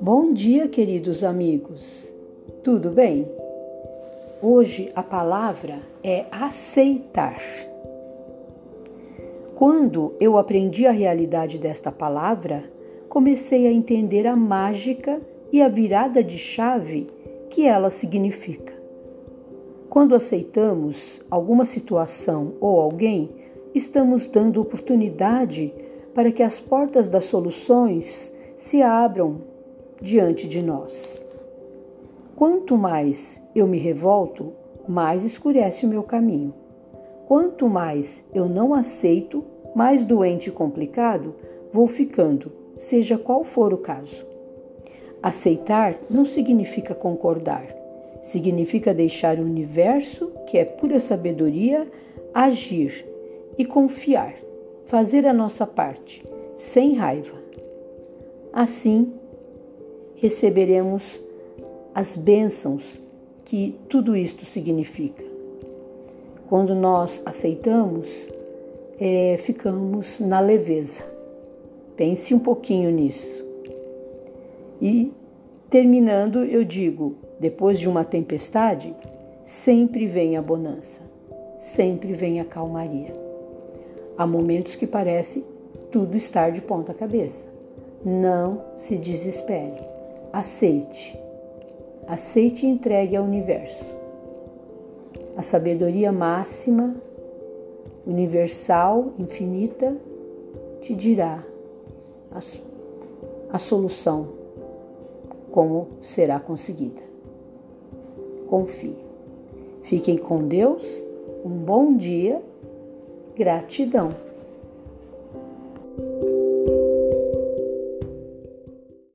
Bom dia, queridos amigos. Tudo bem? Hoje a palavra é aceitar. Quando eu aprendi a realidade desta palavra, comecei a entender a mágica e a virada de chave que ela significa. Quando aceitamos alguma situação ou alguém, estamos dando oportunidade para que as portas das soluções se abram diante de nós. Quanto mais eu me revolto, mais escurece o meu caminho. Quanto mais eu não aceito, mais doente e complicado vou ficando, seja qual for o caso. Aceitar não significa concordar, significa deixar o universo, que é pura sabedoria, agir e confiar, fazer a nossa parte, sem raiva. Assim, receberemos as bênçãos que tudo isto significa. Quando nós aceitamos, é, ficamos na leveza. Pense um pouquinho nisso. E terminando, eu digo: depois de uma tempestade, sempre vem a bonança, sempre vem a calmaria. Há momentos que parece tudo estar de ponta cabeça. Não se desespere. Aceite. Aceite e entregue ao universo. A sabedoria máxima, universal, infinita, te dirá a, a solução como será conseguida. Confie. Fiquem com Deus, um bom dia, gratidão.